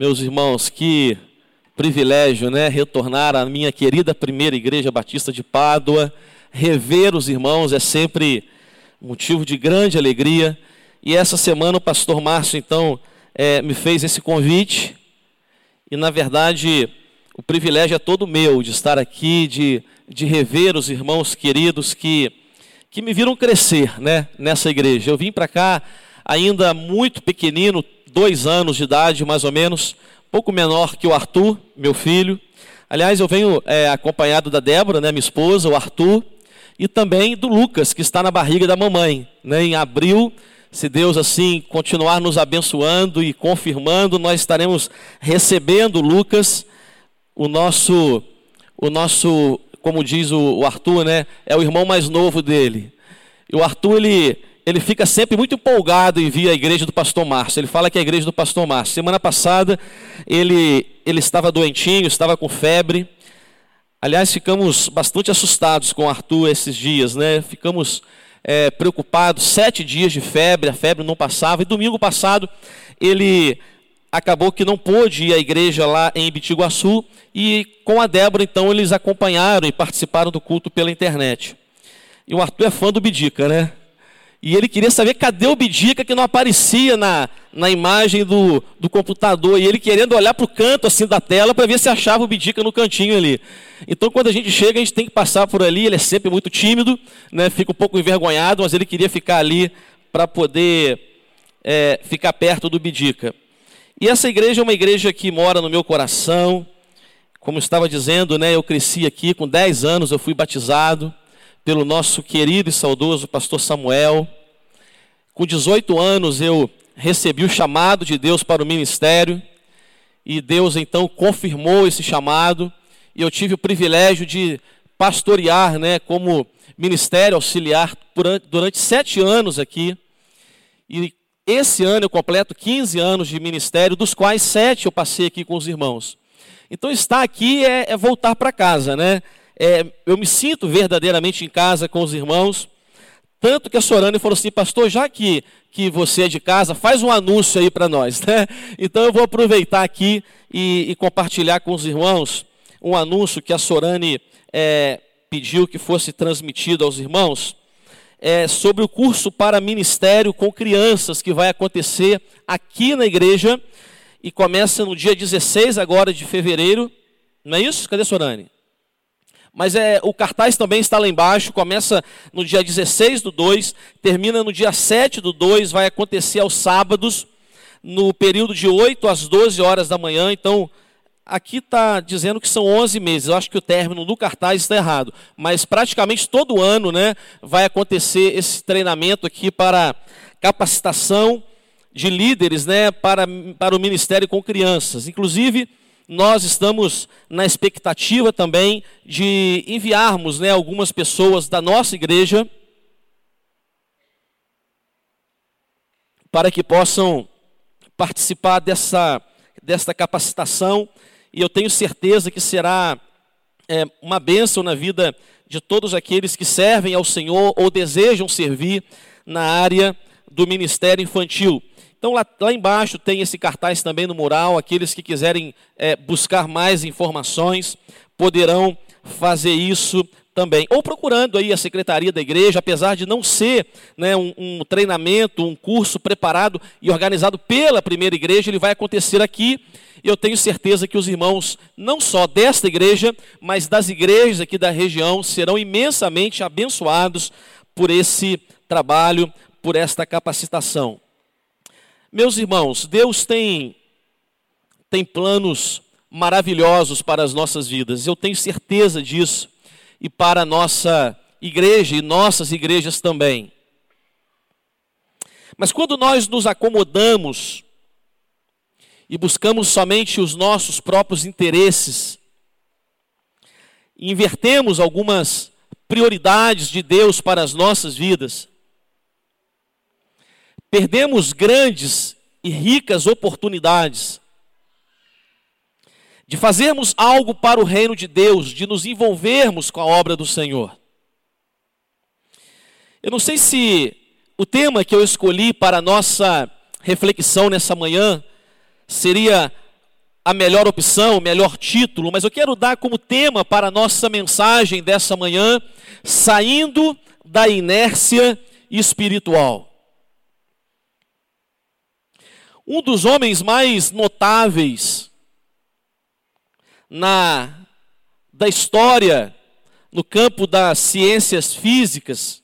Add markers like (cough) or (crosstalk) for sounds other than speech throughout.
Meus irmãos, que privilégio, né? Retornar à minha querida primeira igreja batista de Pádua, rever os irmãos é sempre motivo de grande alegria. E essa semana o pastor Márcio, então, é, me fez esse convite. E, na verdade, o privilégio é todo meu de estar aqui, de, de rever os irmãos queridos que, que me viram crescer né, nessa igreja. Eu vim para cá ainda muito pequenino, dois anos de idade mais ou menos, pouco menor que o Arthur, meu filho. Aliás, eu venho é, acompanhado da Débora, né, minha esposa, o Arthur, e também do Lucas, que está na barriga da mamãe. Né, em abril, se Deus assim continuar nos abençoando e confirmando, nós estaremos recebendo Lucas o nosso, o nosso, como diz o, Arthur, né, é o irmão mais novo dele. E o Arthur, ele, ele fica sempre muito empolgado em vir à igreja do pastor Márcio. Ele fala que é a igreja do pastor Márcio. Semana passada, ele, ele estava doentinho, estava com febre. Aliás, ficamos bastante assustados com o Arthur esses dias, né? Ficamos é, preocupados, sete dias de febre, a febre não passava. E domingo passado, ele acabou que não pôde ir à igreja lá em Bitiguaçu e com a Débora então eles acompanharam e participaram do culto pela internet. E o Arthur é fã do Bidica, né? E ele queria saber cadê o Bidica que não aparecia na, na imagem do, do computador. E ele querendo olhar para o canto assim da tela para ver se achava o Bidica no cantinho ali. Então quando a gente chega, a gente tem que passar por ali. Ele é sempre muito tímido, né? fica um pouco envergonhado, mas ele queria ficar ali para poder é, ficar perto do Bidica. E essa igreja é uma igreja que mora no meu coração. Como estava dizendo, né, eu cresci aqui com 10 anos, eu fui batizado pelo nosso querido e saudoso pastor Samuel. Com 18 anos eu recebi o chamado de Deus para o ministério e Deus então confirmou esse chamado e eu tive o privilégio de pastorear, né, como ministério auxiliar durante sete anos aqui. E esse ano eu completo 15 anos de ministério, dos quais sete eu passei aqui com os irmãos. Então estar aqui é, é voltar para casa, né? É, eu me sinto verdadeiramente em casa com os irmãos. Tanto que a Sorane falou assim, pastor, já que, que você é de casa, faz um anúncio aí para nós, (laughs) né? Então eu vou aproveitar aqui e, e, compartilhar com os irmãos um anúncio que a Sorane é, pediu que fosse transmitido aos irmãos é, sobre o curso para ministério com crianças que vai acontecer aqui na igreja e começa no dia 16 agora de fevereiro. Não é isso? Cadê Sorane? Mas é, o cartaz também está lá embaixo, começa no dia 16 do 2, termina no dia 7 do 2, vai acontecer aos sábados, no período de 8 às 12 horas da manhã. Então, Aqui está dizendo que são 11 meses. Eu acho que o término do cartaz está errado. Mas praticamente todo ano né, vai acontecer esse treinamento aqui para capacitação de líderes né, para, para o ministério com crianças. Inclusive, nós estamos na expectativa também de enviarmos né, algumas pessoas da nossa igreja para que possam participar dessa, dessa capacitação e eu tenho certeza que será é, uma bênção na vida de todos aqueles que servem ao Senhor ou desejam servir na área do ministério infantil. Então, lá, lá embaixo tem esse cartaz também no mural. Aqueles que quiserem é, buscar mais informações poderão fazer isso também. Ou procurando aí a secretaria da igreja, apesar de não ser né, um, um, treinamento, um curso preparado e organizado pela primeira igreja, ele vai acontecer aqui. Eu tenho certeza que os irmãos, não só desta igreja, mas das igrejas aqui da região, serão imensamente abençoados por esse trabalho, por esta capacitação. Meus irmãos, Deus tem, tem planos maravilhosos para as nossas vidas, eu tenho certeza disso e para a nossa igreja e nossas igrejas também. Mas quando nós nos acomodamos e buscamos somente os nossos próprios interesses, invertemos algumas prioridades de Deus para as nossas vidas, perdemos grandes e ricas oportunidades de fazermos algo para o reino de Deus, de nos envolvermos com a obra do Senhor. Eu não sei se o tema que eu escolhi para a nossa reflexão nessa manhã seria a melhor opção, o melhor título, mas eu quero dar como tema para a nossa mensagem dessa manhã, saindo da inércia espiritual. Um dos homens mais notáveis na da história no campo das ciências físicas,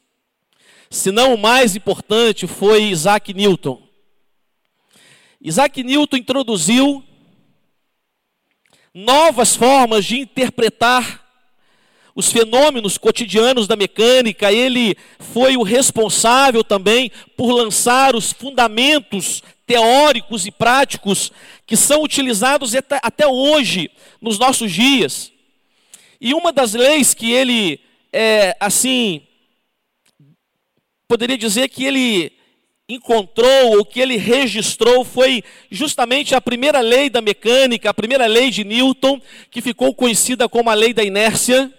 se não o mais importante, foi Isaac Newton. Isaac Newton introduziu novas formas de interpretar os fenômenos cotidianos da mecânica, ele foi o responsável também por lançar os fundamentos teóricos e práticos que são utilizados até hoje nos nossos dias. E uma das leis que ele, é, assim, poderia dizer que ele encontrou, ou que ele registrou, foi justamente a primeira lei da mecânica, a primeira lei de Newton, que ficou conhecida como a lei da inércia,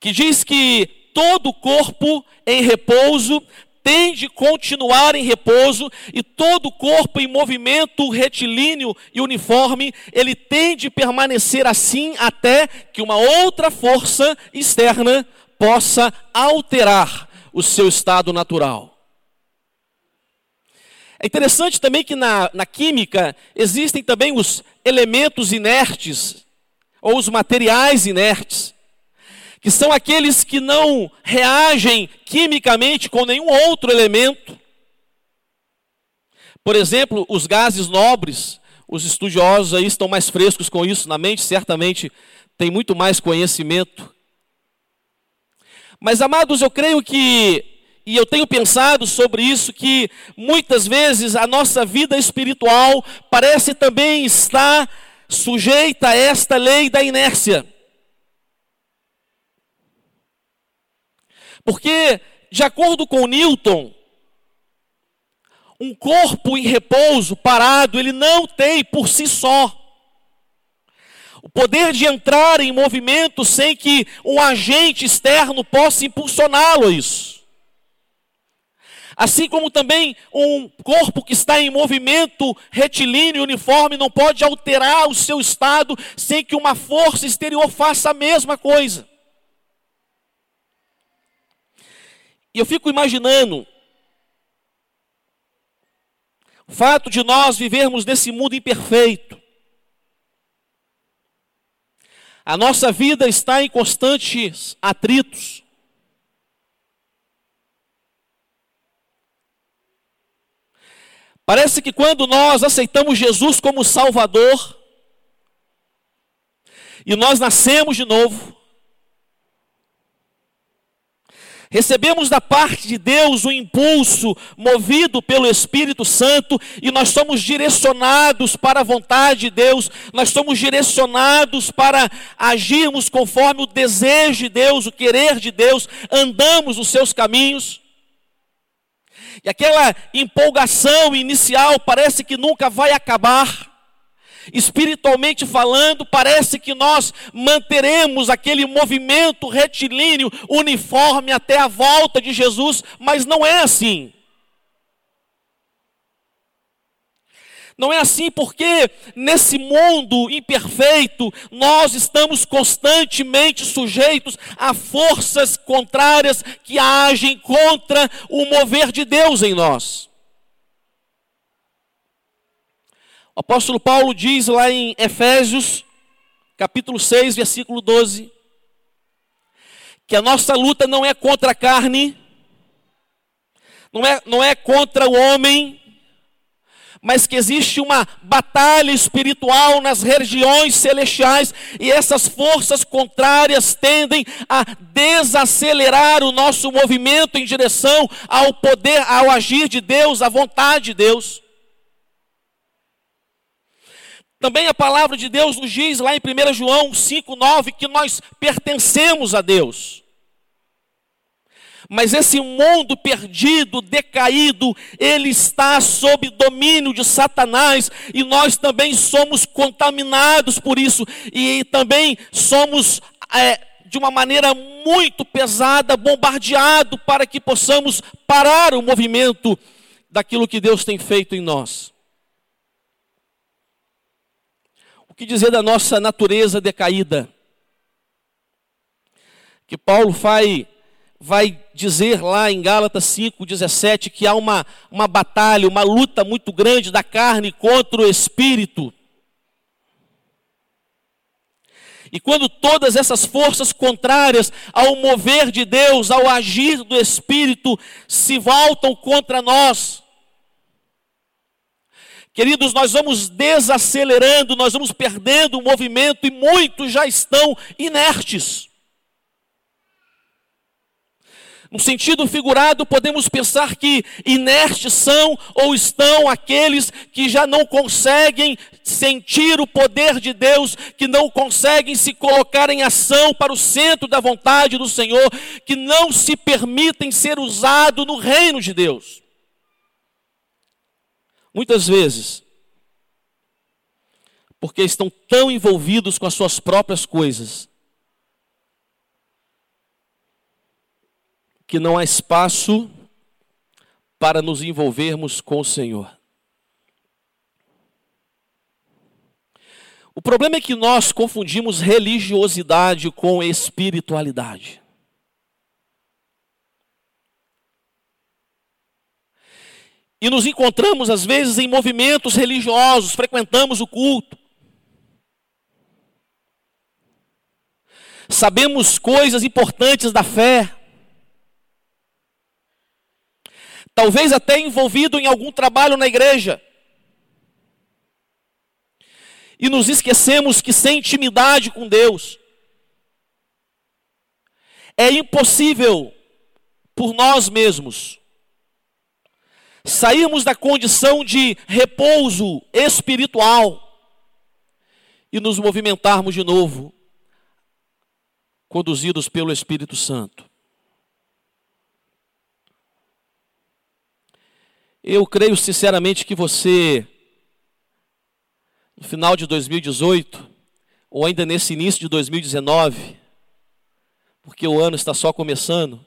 que diz que todo corpo em repouso tem de continuar em repouso e todo corpo em movimento retilíneo e uniforme, ele tem de permanecer assim até que uma outra força externa possa alterar o seu estado natural. É interessante também que na, na química existem também os elementos inertes, ou os materiais inertes, que são aqueles que não reagem quimicamente com nenhum outro elemento. Por exemplo, os gases nobres, os estudiosos aí estão mais frescos com isso na mente, certamente tem muito mais conhecimento mas, amados, eu creio que, e eu tenho pensado sobre isso, que muitas vezes a nossa vida espiritual parece também estar sujeita a esta lei da inércia. Porque, de acordo com Newton, um corpo em repouso, parado, ele não tem por si só o poder de entrar em movimento sem que um agente externo possa impulsioná-lo a isso. Assim como também um corpo que está em movimento retilíneo uniforme não pode alterar o seu estado sem que uma força exterior faça a mesma coisa. E eu fico imaginando o fato de nós vivermos nesse mundo imperfeito, A nossa vida está em constantes atritos. Parece que quando nós aceitamos Jesus como Salvador, e nós nascemos de novo, Recebemos da parte de Deus o impulso movido pelo Espírito Santo e nós somos direcionados para a vontade de Deus, nós somos direcionados para agirmos conforme o desejo de Deus, o querer de Deus, andamos os seus caminhos. E aquela empolgação inicial parece que nunca vai acabar. Espiritualmente falando, parece que nós manteremos aquele movimento retilíneo, uniforme até a volta de Jesus, mas não é assim. Não é assim porque nesse mundo imperfeito nós estamos constantemente sujeitos a forças contrárias que agem contra o mover de Deus em nós. O apóstolo Paulo diz lá em Efésios, capítulo 6, versículo 12, que a nossa luta não é contra a carne, não é, não é contra o homem, mas que existe uma batalha espiritual nas regiões celestiais e essas forças contrárias tendem a desacelerar o nosso movimento em direção ao poder, ao agir de Deus, à vontade de Deus. Também a palavra de Deus nos diz lá em 1 João 5,9 que nós pertencemos a Deus. Mas esse mundo perdido, decaído, ele está sob domínio de Satanás e nós também somos contaminados por isso e também somos é, de uma maneira muito pesada bombardeado para que possamos parar o movimento daquilo que Deus tem feito em nós. Que dizer da nossa natureza decaída? Que Paulo vai, vai dizer lá em Gálatas 5,17 que há uma, uma batalha, uma luta muito grande da carne contra o espírito. E quando todas essas forças contrárias ao mover de Deus, ao agir do Espírito, se voltam contra nós, queridos, nós vamos desacelerando, nós vamos perdendo o movimento e muitos já estão inertes. No sentido figurado, podemos pensar que inertes são ou estão aqueles que já não conseguem sentir o poder de Deus, que não conseguem se colocar em ação para o centro da vontade do Senhor, que não se permitem ser usados no reino de Deus. Muitas vezes, porque estão tão envolvidos com as suas próprias coisas, que não há espaço para nos envolvermos com o Senhor. O problema é que nós confundimos religiosidade com espiritualidade. E nos encontramos, às vezes, em movimentos religiosos, frequentamos o culto. Sabemos coisas importantes da fé. talvez até envolvido em algum trabalho na igreja. E nos esquecemos que sem intimidade com Deus, é impossível por nós mesmos sairmos da condição de repouso espiritual e nos movimentarmos de novo, conduzidos pelo Espírito Santo. Eu creio sinceramente que você, no final de 2018, ou ainda nesse início de 2019, porque o ano está só começando,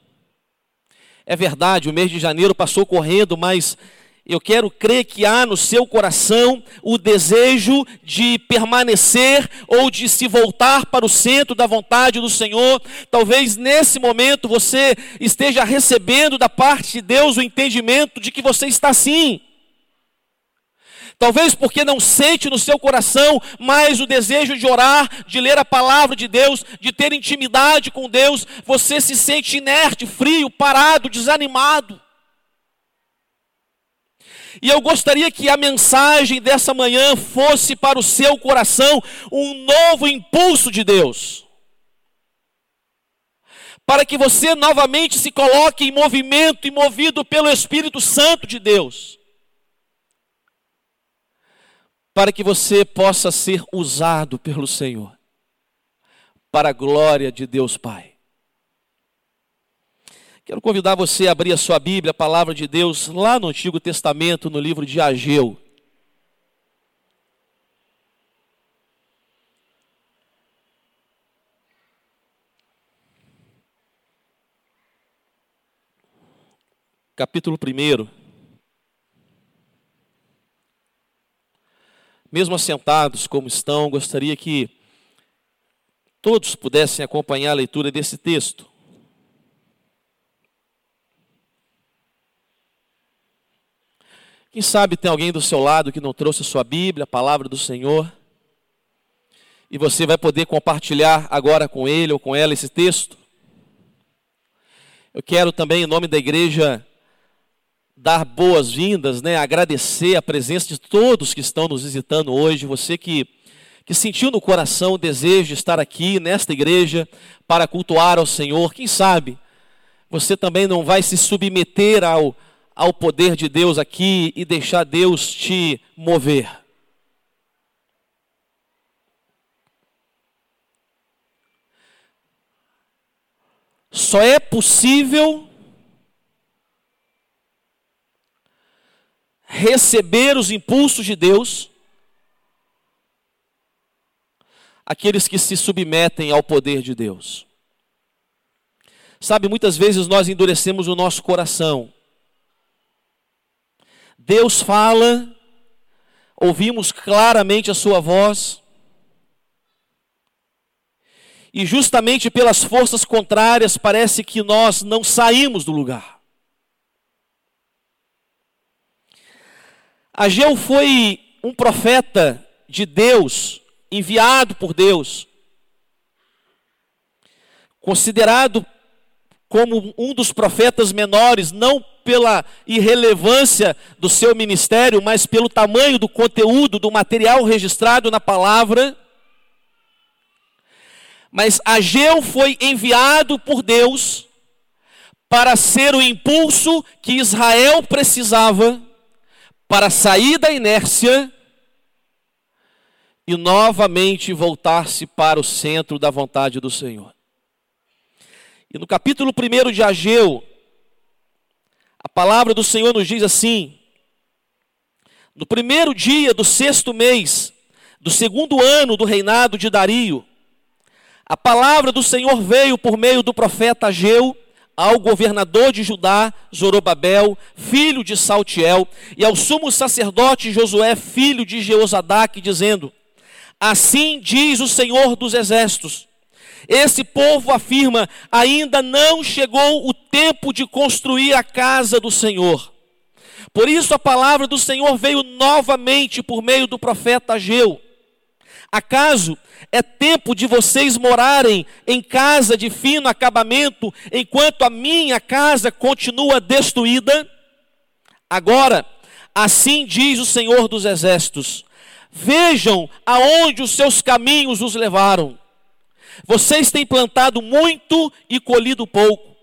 é verdade, o mês de janeiro passou correndo, mas eu quero crer que há no seu coração o desejo de permanecer ou de se voltar para o centro da vontade do Senhor. Talvez nesse momento você esteja recebendo da parte de Deus o entendimento de que você está assim. Talvez porque não sente no seu coração mais o desejo de orar, de ler a palavra de Deus, de ter intimidade com Deus, você se sente inerte, frio, parado, desanimado. E eu gostaria que a mensagem dessa manhã fosse para o seu coração um novo impulso de Deus. Para que você novamente se coloque em movimento e movido pelo Espírito Santo de Deus. Para que você possa ser usado pelo Senhor. Para a glória de Deus Pai. Quero convidar você a abrir a sua Bíblia, a palavra de Deus, lá no Antigo Testamento, no livro de Ageu. Capítulo 1. Mesmo assentados como estão, gostaria que todos pudessem acompanhar a leitura desse texto. Quem sabe tem alguém do seu lado que não trouxe a sua Bíblia, a palavra do Senhor, e você vai poder compartilhar agora com ele ou com ela esse texto. Eu quero também, em nome da igreja, dar boas-vindas, né, agradecer a presença de todos que estão nos visitando hoje, você que, que sentiu no coração o desejo de estar aqui nesta igreja para cultuar ao Senhor, quem sabe você também não vai se submeter ao ao poder de Deus aqui e deixar Deus te mover. Só é possível receber os impulsos de Deus aqueles que se submetem ao poder de Deus. Sabe, muitas vezes nós endurecemos o nosso coração Deus fala, ouvimos claramente a sua voz, e justamente pelas forças contrárias parece que nós não saímos do lugar. Ageu foi um profeta de Deus, enviado por Deus, considerado como um dos profetas menores, não pela irrelevância do seu ministério, mas pelo tamanho do conteúdo, do material registrado na palavra. Mas Ageu foi enviado por Deus para ser o impulso que Israel precisava para sair da inércia e novamente voltar-se para o centro da vontade do Senhor. E no capítulo 1 de Ageu, a palavra do Senhor nos diz assim: No primeiro dia do sexto mês, do segundo ano do reinado de Dario, a palavra do Senhor veio por meio do profeta Ageu ao governador de Judá, Zorobabel, filho de Saltiel, e ao sumo sacerdote Josué, filho de Jeozadaque, dizendo: Assim diz o Senhor dos exércitos: Esse povo afirma: ainda não chegou o tempo de construir a casa do Senhor. Por isso a palavra do Senhor veio novamente por meio do profeta Ageu. Acaso é tempo de vocês morarem em casa de fino acabamento, enquanto a minha casa continua destruída? Agora, assim diz o Senhor dos Exércitos: Vejam aonde os seus caminhos os levaram. Vocês têm plantado muito e colhido pouco.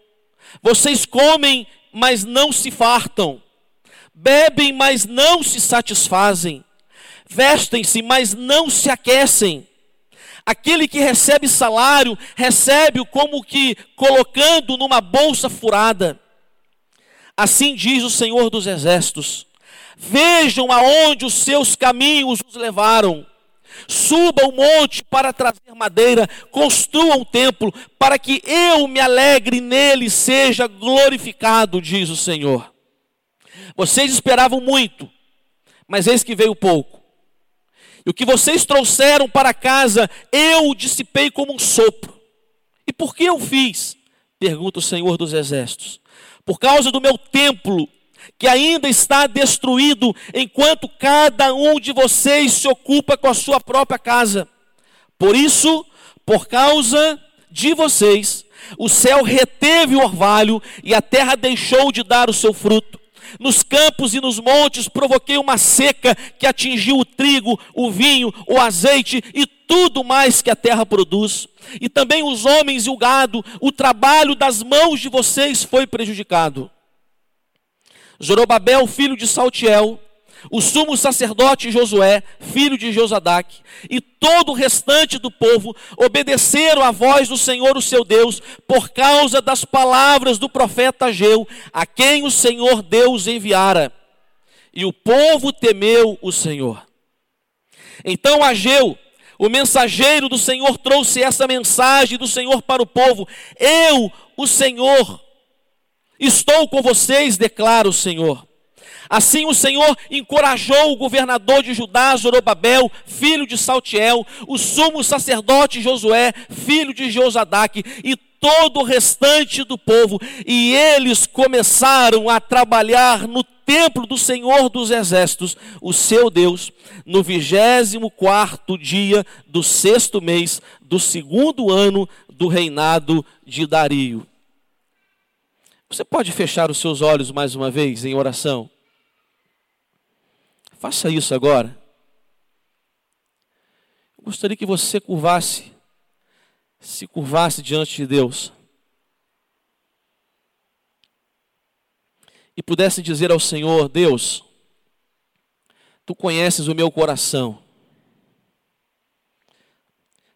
Vocês comem, mas não se fartam. Bebem, mas não se satisfazem vestem-se, mas não se aquecem. Aquele que recebe salário, recebe-o como que colocando numa bolsa furada. Assim diz o Senhor dos Exércitos: Vejam aonde os seus caminhos os levaram. Suba o monte para trazer madeira, construa um templo, para que eu me alegre nele seja glorificado, diz o Senhor. Vocês esperavam muito, mas eis que veio pouco. E o que vocês trouxeram para casa, eu dissipei como um sopro. E por que eu fiz? Pergunta o Senhor dos Exércitos. Por causa do meu templo, que ainda está destruído, enquanto cada um de vocês se ocupa com a sua própria casa. Por isso, por causa de vocês, o céu reteve o orvalho e a terra deixou de dar o seu fruto. Nos campos e nos montes provoquei uma seca que atingiu o trigo, o vinho, o azeite e tudo mais que a terra produz. E também os homens e o gado, o trabalho das mãos de vocês foi prejudicado. Zorobabel, filho de Saltiel, o sumo sacerdote Josué, filho de Josadaque, e todo o restante do povo obedeceram à voz do Senhor, o seu Deus, por causa das palavras do profeta Ageu, a quem o Senhor Deus enviara. E o povo temeu o Senhor. Então Ageu, o mensageiro do Senhor, trouxe essa mensagem do Senhor para o povo: Eu, o Senhor, estou com vocês, declara o Senhor. Assim o Senhor encorajou o governador de Judá, Zorobabel, filho de Saltiel, o sumo sacerdote Josué, filho de Josadaque, e todo o restante do povo, e eles começaram a trabalhar no templo do Senhor dos Exércitos, o seu Deus, no vigésimo quarto dia do sexto mês do segundo ano do reinado de Dario. Você pode fechar os seus olhos mais uma vez em oração? Faça isso agora. Eu gostaria que você curvasse, se curvasse diante de Deus. E pudesse dizer ao Senhor: Deus, tu conheces o meu coração.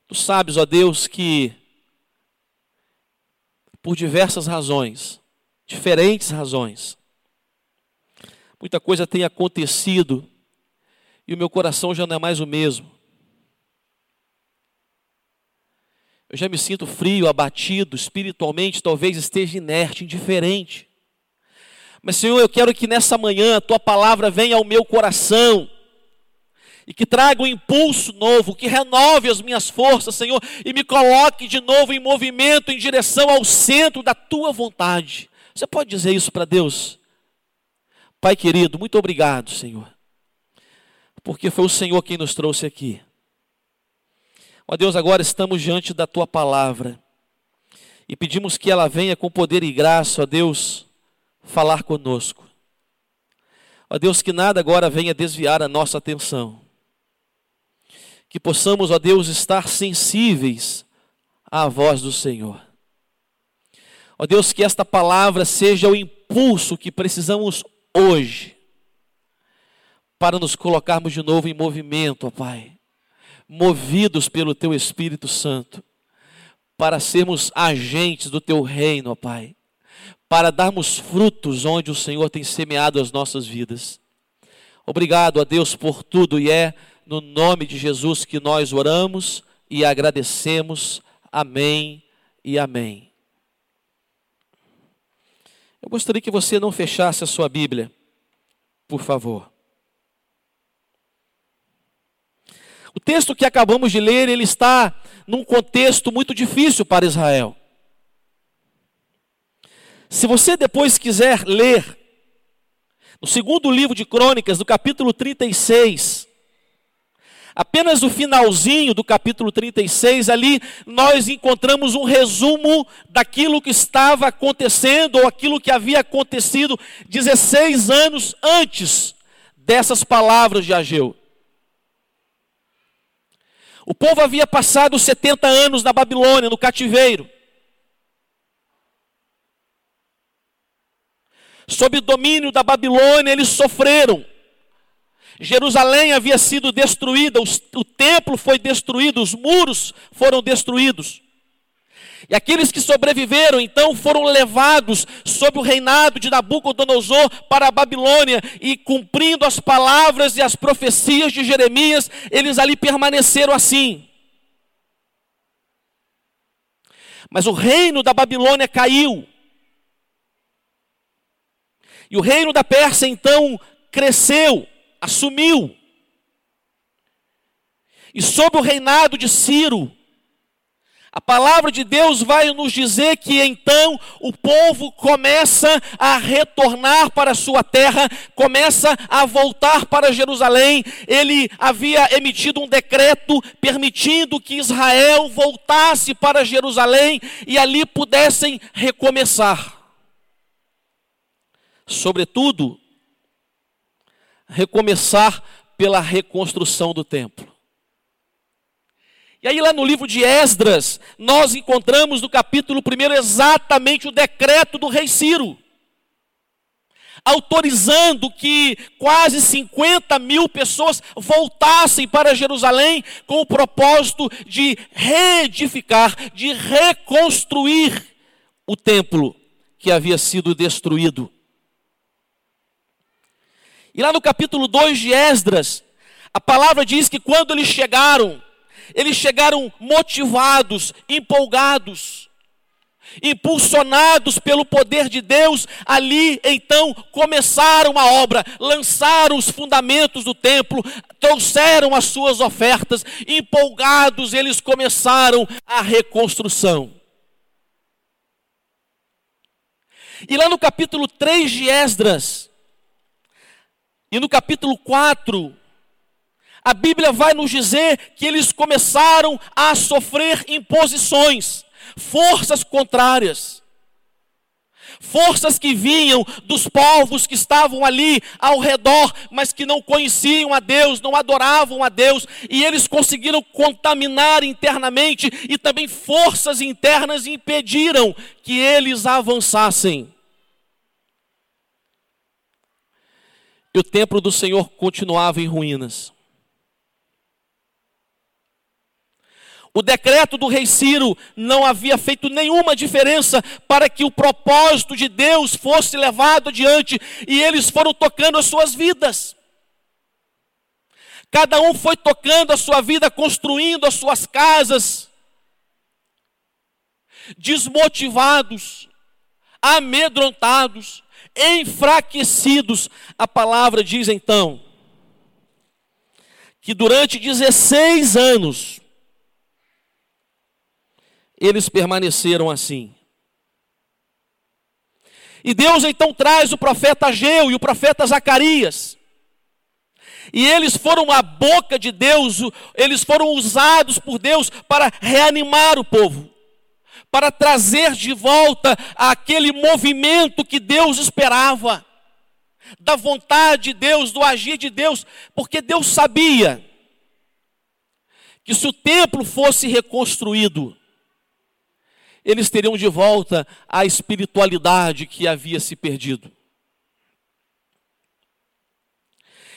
Tu sabes, ó Deus, que por diversas razões, diferentes razões, muita coisa tem acontecido e o meu coração já não é mais o mesmo. Eu já me sinto frio, abatido, espiritualmente, talvez esteja inerte, indiferente. Mas, Senhor, eu quero que nessa manhã a tua palavra venha ao meu coração e que traga um impulso novo, que renove as minhas forças, Senhor, e me coloque de novo em movimento em direção ao centro da tua vontade. Você pode dizer isso para Deus? Pai querido, muito obrigado, Senhor, porque foi o Senhor quem nos trouxe aqui. Ó Deus, agora estamos diante da tua palavra e pedimos que ela venha com poder e graça, ó Deus, falar conosco. Ó Deus, que nada agora venha desviar a nossa atenção. Que possamos, ó Deus, estar sensíveis à voz do Senhor. Ó Deus, que esta palavra seja o impulso que precisamos hoje para nos colocarmos de novo em movimento, ó Pai, movidos pelo Teu Espírito Santo, para sermos agentes do Teu reino, ó Pai, para darmos frutos onde o Senhor tem semeado as nossas vidas. Obrigado a Deus por tudo e é no nome de Jesus que nós oramos e agradecemos. Amém e amém. Eu gostaria que você não fechasse a sua Bíblia, por favor. O texto que acabamos de ler, ele está num contexto muito difícil para Israel. Se você depois quiser ler, no segundo livro de Crônicas, no capítulo 36, Apenas o finalzinho do capítulo 36, ali nós encontramos um resumo daquilo que estava acontecendo, ou aquilo que havia acontecido 16 anos antes dessas palavras de Ageu. O povo havia passado 70 anos na Babilônia, no cativeiro. Sob o domínio da Babilônia, eles sofreram. Jerusalém havia sido destruída, o templo foi destruído, os muros foram destruídos. E aqueles que sobreviveram, então, foram levados sob o reinado de Nabucodonosor para a Babilônia, e cumprindo as palavras e as profecias de Jeremias, eles ali permaneceram assim. Mas o reino da Babilônia caiu. E o reino da Pérsia, então, cresceu assumiu. E sob o reinado de Ciro, a palavra de Deus vai nos dizer que então o povo começa a retornar para a sua terra, começa a voltar para Jerusalém. Ele havia emitido um decreto permitindo que Israel voltasse para Jerusalém e ali pudessem recomeçar. Sobretudo, recomeçar pela reconstrução do templo. E aí, lá no livro de Esdras, nós encontramos no capítulo 1 exatamente o decreto do rei Ciro, autorizando que quase 50 mil pessoas voltassem para Jerusalém com o propósito de reedificar, de reconstruir o templo que havia sido destruído. E lá no capítulo 2 de Esdras, a palavra diz que quando eles chegaram, eles chegaram motivados, empolgados, impulsionados pelo poder de Deus, ali então começaram a obra, lançaram os fundamentos do templo, trouxeram as suas ofertas, empolgados eles começaram a reconstrução. E lá no capítulo 3 de Esdras, e no capítulo 4, a Bíblia vai nos dizer que eles começaram a sofrer imposições, forças contrárias. Forças que vinham dos povos que estavam ali ao redor, mas que não conheciam a Deus, não adoravam a Deus, e eles conseguiram contaminar internamente, e também forças internas impediram que eles avançassem. E o templo do Senhor continuava em ruínas. O decreto do rei Ciro não havia feito nenhuma diferença para que o propósito de Deus fosse levado adiante e eles foram tocando as suas vidas. Cada um foi tocando a sua vida, construindo as suas casas, desmotivados, amedrontados, enfraquecidos. A palavra diz então que durante 16 anos eles permaneceram assim. E Deus então traz o profeta Ageu e o profeta Zacarias. E eles foram a boca de Deus, eles foram usados por Deus para reanimar o povo, para trazer de volta aquele movimento que Deus esperava, da vontade de Deus, do agir de Deus, porque Deus sabia que se o templo fosse reconstruído, eles teriam de volta a espiritualidade que havia se perdido.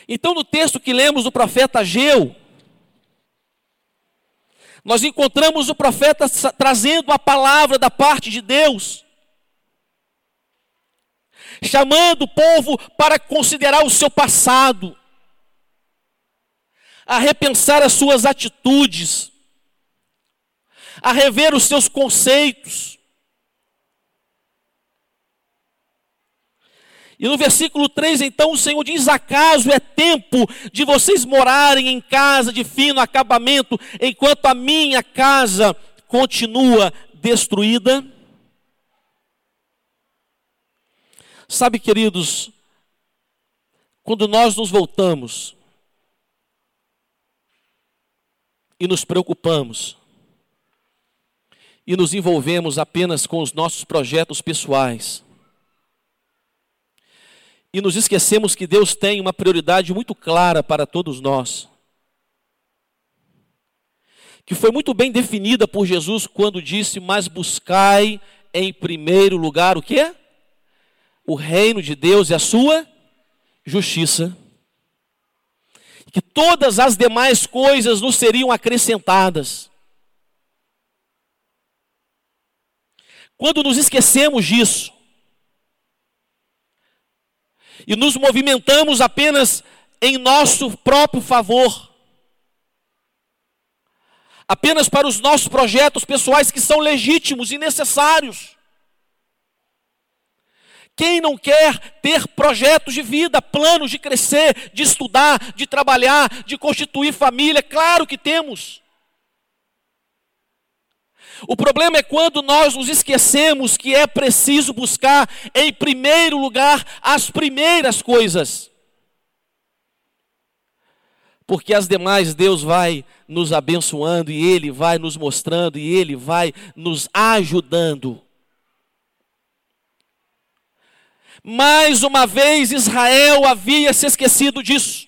Então, no texto que lemos do profeta Ageu, nós encontramos o profeta trazendo a palavra da parte de Deus, chamando o povo para considerar o seu passado, a repensar as suas atitudes, a rever os seus conceitos. E no versículo 3, então, o Senhor diz: Acaso é tempo de vocês morarem em casa de fino acabamento, enquanto a minha casa continua destruída? Sabe, queridos, quando nós nos voltamos e nos preocupamos e nos envolvemos apenas com os nossos projetos pessoais. E nos esquecemos que Deus tem uma prioridade muito clara para todos nós. Que foi muito bem definida por Jesus quando disse: Mas buscai em primeiro lugar o que? O reino de Deus e a sua justiça. Que todas as demais coisas nos seriam acrescentadas. Quando nos esquecemos disso e nos movimentamos apenas em nosso próprio favor, apenas para os nossos projetos pessoais que são legítimos e necessários. Quem não quer ter projetos de vida, planos de crescer, de estudar, de trabalhar, de constituir família? Claro que temos. O problema é quando nós nos esquecemos que é preciso buscar, em primeiro lugar, as primeiras coisas. Porque as demais Deus vai nos abençoando e Ele vai nos mostrando e Ele vai nos ajudando. Mais uma vez Israel havia se esquecido disso.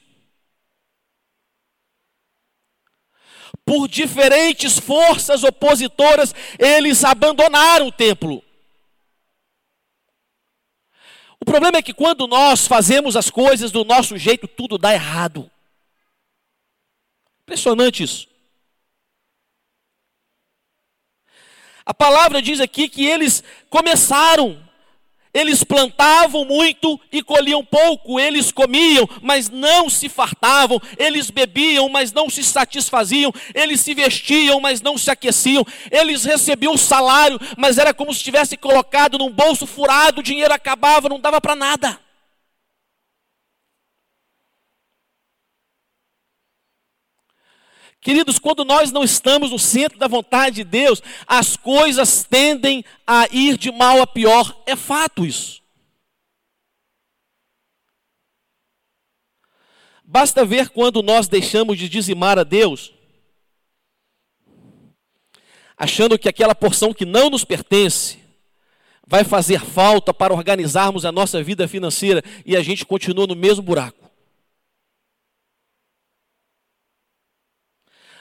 Por diferentes forças opositoras, eles abandonaram o templo. O problema é que quando nós fazemos as coisas do nosso jeito, tudo dá errado. Impressionante isso. A palavra diz aqui que eles começaram eles plantavam muito e colhiam pouco, eles comiam, mas não se fartavam, eles bebiam, mas não se satisfaziam, eles se vestiam, mas não se aqueciam, eles recebiam salário, mas era como se tivesse colocado num bolso furado, o dinheiro acabava, não dava para nada. Queridos, quando nós não estamos no centro da vontade de Deus, as coisas tendem a ir de mal a pior. É fato isso. Basta ver quando nós deixamos de dizimar a Deus, achando que aquela porção que não nos pertence vai fazer falta para organizarmos a nossa vida financeira e a gente continua no mesmo buraco.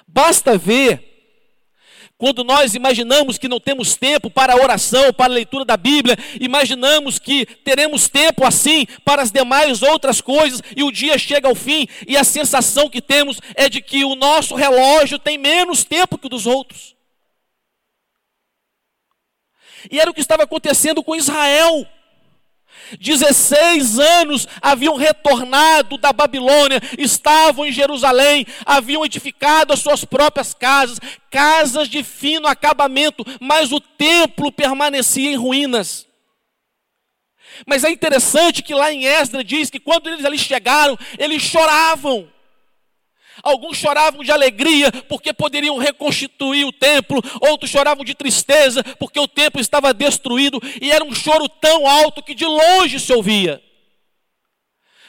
Basta ver quando nós imaginamos que não temos tempo para a oração, para a leitura da Bíblia, imaginamos que teremos tempo assim para as demais outras coisas, e o dia chega ao fim, e a sensação que temos é de que o nosso relógio tem menos tempo que o dos outros. E era o que estava acontecendo com Israel. 16 anos haviam retornado da Babilônia, estavam em Jerusalém, haviam edificado as suas próprias casas, casas de fino acabamento, mas o templo permanecia em ruínas. Mas é interessante que lá em Esdra diz que quando eles ali chegaram, eles choravam. Alguns choravam de alegria porque poderiam reconstituir o templo, outros choravam de tristeza porque o templo estava destruído, e era um choro tão alto que de longe se ouvia.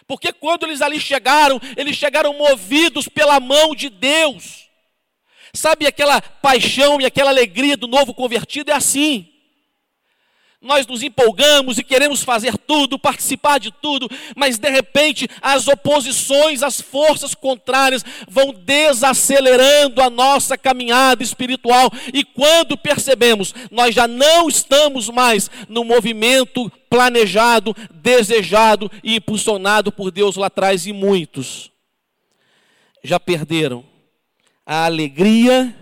Porque quando eles ali chegaram, eles chegaram movidos pela mão de Deus. Sabe aquela paixão e aquela alegria do novo convertido? É assim nós nos empolgamos e queremos fazer tudo, participar de tudo, mas de repente as oposições, as forças contrárias vão desacelerando a nossa caminhada espiritual, e quando percebemos, nós já não estamos mais no movimento planejado, desejado e impulsionado por Deus lá atrás, e muitos já perderam a alegria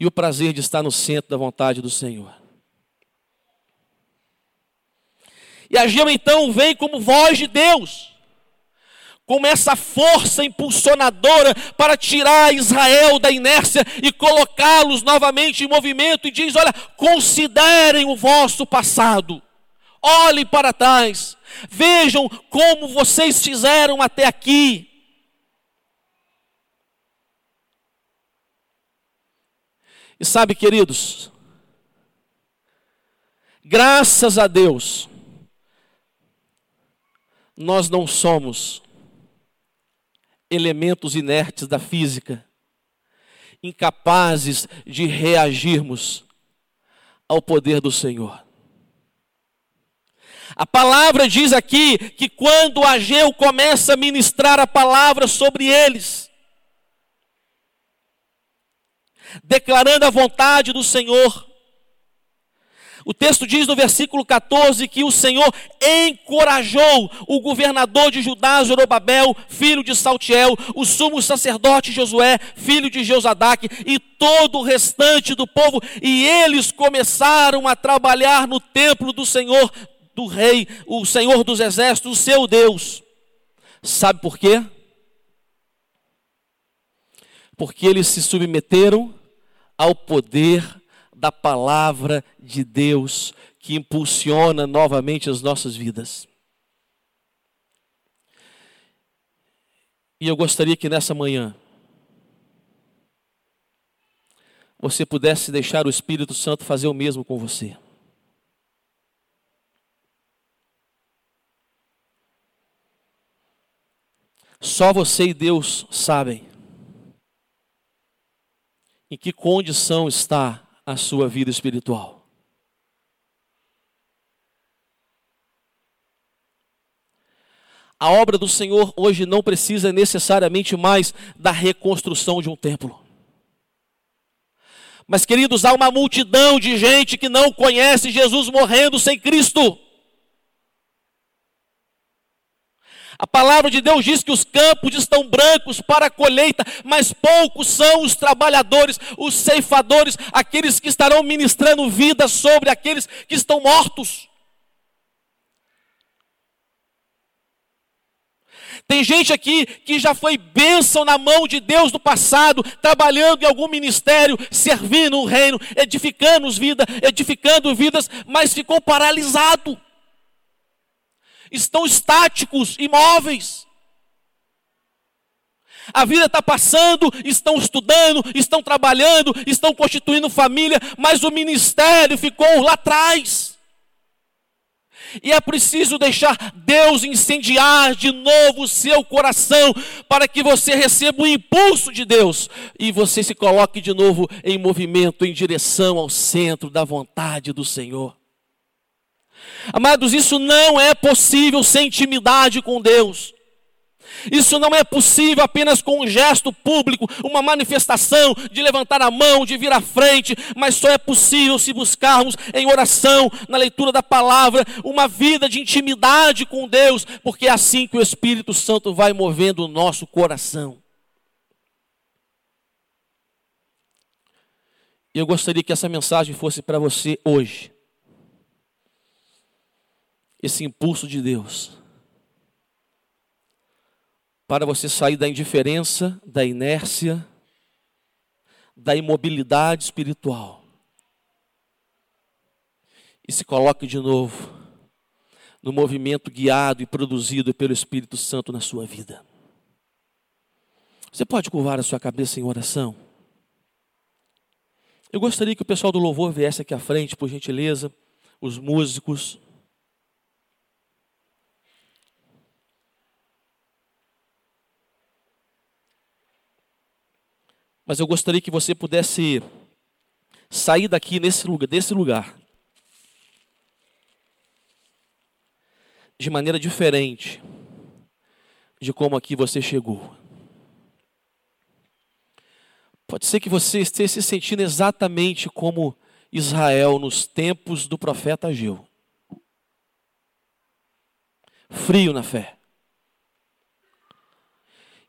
e o prazer de estar no centro da vontade do Senhor. E Ageu então vem como voz de Deus, como essa força impulsionadora para tirar Israel da inércia e colocá-los novamente em movimento, e diz: Olha, considerem o vosso passado, olhem para trás, vejam como vocês fizeram até aqui. E sabe, queridos, graças a Deus, nós não somos elementos inertes da física, incapazes de reagirmos ao poder do Senhor. A palavra diz aqui que quando Ageu começa a ministrar a palavra sobre eles, declarando a vontade do Senhor, o texto diz no versículo 14 que o Senhor encorajou o governador de Judá, Zorobabel, filho de Saltiel, o sumo sacerdote Josué, filho de Jeozadak, e todo o restante do povo, e eles começaram a trabalhar no templo do Senhor, do rei, o Senhor dos exércitos, o seu Deus. Sabe por quê? Porque eles se submeteram ao poder da palavra de Deus que impulsiona novamente as nossas vidas. E eu gostaria que nessa manhã você pudesse deixar o Espírito Santo fazer o mesmo com você. Só você e Deus sabem em que condição está a sua vida espiritual. A obra do Senhor hoje não precisa necessariamente mais da reconstrução de um templo. Mas, queridos, há uma multidão de gente que não conhece Jesus morrendo sem Cristo. A palavra de Deus diz que os campos estão brancos para a colheita, mas poucos são os trabalhadores, os ceifadores, aqueles que estarão ministrando vida sobre aqueles que estão mortos. Tem gente aqui que já foi bênção na mão de Deus no passado, trabalhando em algum ministério, servindo o reino, edificando vidas, edificando vidas, mas ficou paralisado estão estáticos, imóveis. A vida está passando, estão estudando, estão trabalhando, estão constituindo família, mas o ministério ficou lá atrás. E é preciso deixar Deus incendiar de novo o seu coração, para que você receba o impulso de Deus e você se coloque de novo em movimento, em direção ao centro da vontade do Senhor. Amados, isso não é possível sem intimidade com Deus. Isso não é possível apenas com um gesto público, uma manifestação de levantar a mão, de vir à frente, mas só é possível se buscarmos em oração, na leitura da palavra, uma vida de intimidade com Deus, porque é assim que o Espírito Santo vai movendo o nosso coração. E eu gostaria que essa mensagem fosse para você hoje esse impulso de Deus para você sair da indiferença, da inércia, da imobilidade espiritual e se coloque de novo no movimento guiado e produzido pelo Espírito Santo na sua vida. Você pode curvar a sua cabeça em oração? Eu gostaria que o pessoal do louvor viesse aqui à frente, por gentileza, os músicos. Mas eu gostaria que você pudesse sair daqui nesse lugar, desse lugar, de maneira diferente de como aqui você chegou. Pode ser que você esteja se sentindo exatamente como Israel nos tempos do profeta Ageu. Frio na fé.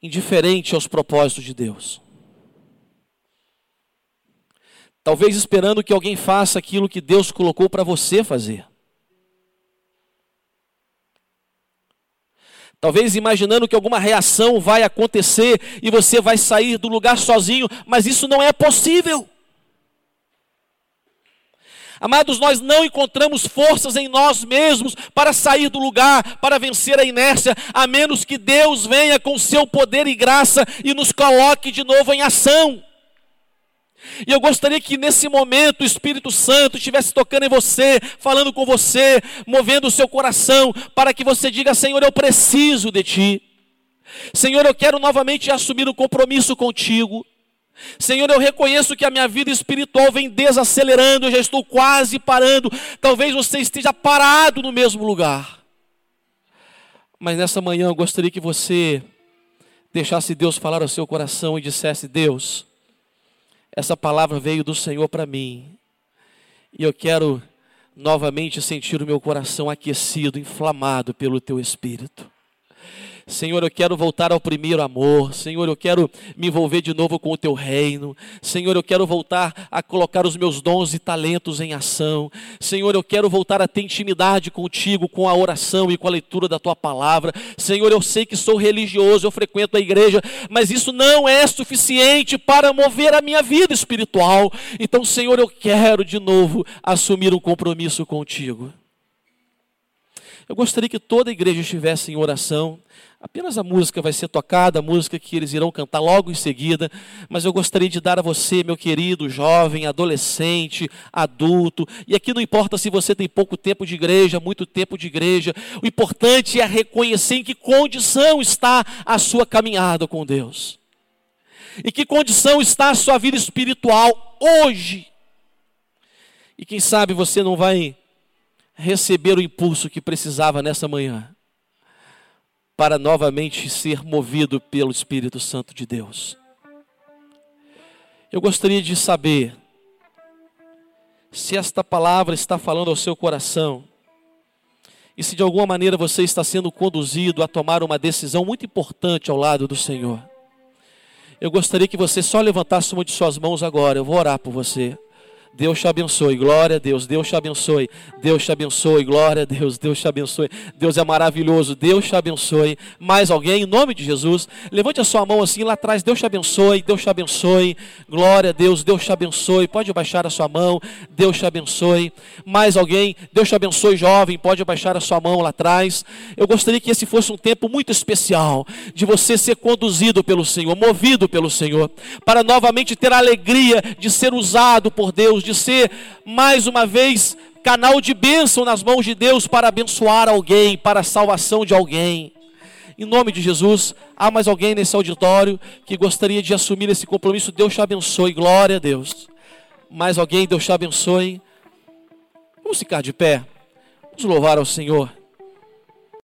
Indiferente aos propósitos de Deus. Talvez esperando que alguém faça aquilo que Deus colocou para você fazer. Talvez imaginando que alguma reação vai acontecer e você vai sair do lugar sozinho, mas isso não é possível. Amados, nós não encontramos forças em nós mesmos para sair do lugar, para vencer a inércia, a menos que Deus venha com seu poder e graça e nos coloque de novo em ação. E eu gostaria que nesse momento o Espírito Santo estivesse tocando em você, falando com você, movendo o seu coração, para que você diga: Senhor, eu preciso de Ti. Senhor, eu quero novamente assumir um compromisso contigo. Senhor, eu reconheço que a minha vida espiritual vem desacelerando, eu já estou quase parando. Talvez você esteja parado no mesmo lugar. Mas nessa manhã eu gostaria que você deixasse Deus falar ao seu coração e dissesse: Deus, essa palavra veio do Senhor para mim. E eu quero novamente sentir o meu coração aquecido, inflamado pelo teu espírito. Senhor, eu quero voltar ao primeiro amor. Senhor, eu quero me envolver de novo com o teu reino. Senhor, eu quero voltar a colocar os meus dons e talentos em ação. Senhor, eu quero voltar a ter intimidade contigo, com a oração e com a leitura da tua palavra. Senhor, eu sei que sou religioso, eu frequento a igreja, mas isso não é suficiente para mover a minha vida espiritual. Então, Senhor, eu quero de novo assumir um compromisso contigo. Eu gostaria que toda a igreja estivesse em oração. Apenas a música vai ser tocada, a música que eles irão cantar logo em seguida, mas eu gostaria de dar a você, meu querido jovem, adolescente, adulto, e aqui não importa se você tem pouco tempo de igreja, muito tempo de igreja, o importante é reconhecer em que condição está a sua caminhada com Deus, em que condição está a sua vida espiritual hoje. E quem sabe você não vai receber o impulso que precisava nessa manhã para novamente ser movido pelo Espírito Santo de Deus. Eu gostaria de saber se esta palavra está falando ao seu coração e se de alguma maneira você está sendo conduzido a tomar uma decisão muito importante ao lado do Senhor. Eu gostaria que você só levantasse uma de suas mãos agora, eu vou orar por você. Deus te abençoe, glória a Deus, Deus te abençoe, Deus te abençoe, glória a Deus, Deus te abençoe, Deus é maravilhoso, Deus te abençoe. Mais alguém, em nome de Jesus, levante a sua mão assim lá atrás, Deus te abençoe, Deus te abençoe, glória a Deus, Deus te abençoe, pode baixar a sua mão, Deus te abençoe. Mais alguém, Deus te abençoe, jovem, pode baixar a sua mão lá atrás. Eu gostaria que esse fosse um tempo muito especial, de você ser conduzido pelo Senhor, movido pelo Senhor, para novamente ter a alegria de ser usado por Deus Deus, de ser mais uma vez canal de bênção nas mãos de Deus para abençoar alguém, para a salvação de alguém. Em nome de Jesus, há mais alguém nesse auditório que gostaria de assumir esse compromisso? Deus te abençoe, glória a Deus. Mais alguém, Deus te abençoe. Vamos ficar de pé, vamos louvar ao Senhor.